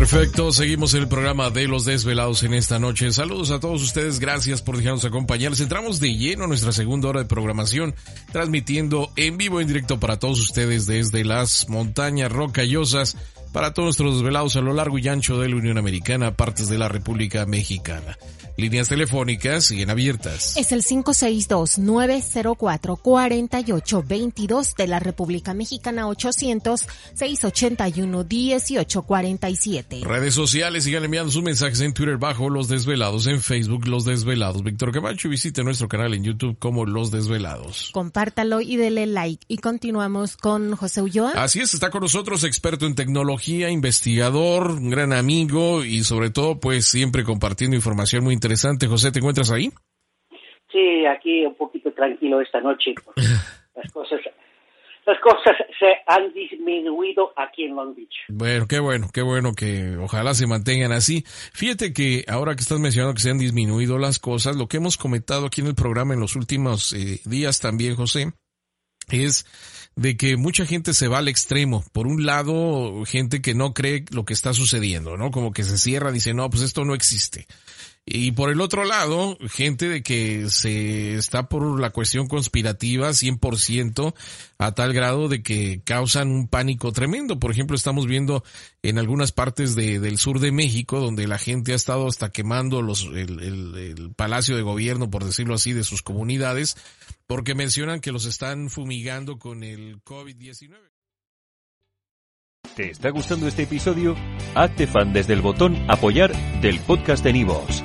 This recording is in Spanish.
Perfecto, seguimos el programa de los desvelados en esta noche. Saludos a todos ustedes, gracias por dejarnos acompañarles. Entramos de lleno a nuestra segunda hora de programación, transmitiendo en vivo en directo para todos ustedes desde las montañas rocallosas para todos nuestros desvelados a lo largo y ancho de la Unión Americana, partes de la República Mexicana. Líneas telefónicas siguen abiertas. Es el 562-904-4822 de la República Mexicana 800-681-1847. Redes sociales sigan enviando sus mensajes en Twitter bajo Los Desvelados, en Facebook Los Desvelados. Víctor Camacho y visite nuestro canal en YouTube como Los Desvelados. Compártalo y dele like. Y continuamos con José Ulloa. Así es, está con nosotros experto en tecnología, investigador, un gran amigo y sobre todo pues siempre compartiendo información muy interesante interesante. José, ¿te encuentras ahí? Sí, aquí un poquito tranquilo esta noche. Las cosas, las cosas se han disminuido aquí en Long Beach. Bueno, qué bueno, qué bueno que ojalá se mantengan así. Fíjate que ahora que estás mencionando que se han disminuido las cosas, lo que hemos comentado aquí en el programa en los últimos eh, días también, José, es de que mucha gente se va al extremo. Por un lado, gente que no cree lo que está sucediendo, ¿no? Como que se cierra, dice, no, pues esto no existe. Y por el otro lado, gente de que se está por la cuestión conspirativa 100% a tal grado de que causan un pánico tremendo. Por ejemplo, estamos viendo en algunas partes de, del sur de México donde la gente ha estado hasta quemando los, el, el, el palacio de gobierno, por decirlo así, de sus comunidades, porque mencionan que los están fumigando con el COVID-19. ¿Te está gustando este episodio? Hazte fan desde el botón Apoyar del podcast de Nivos.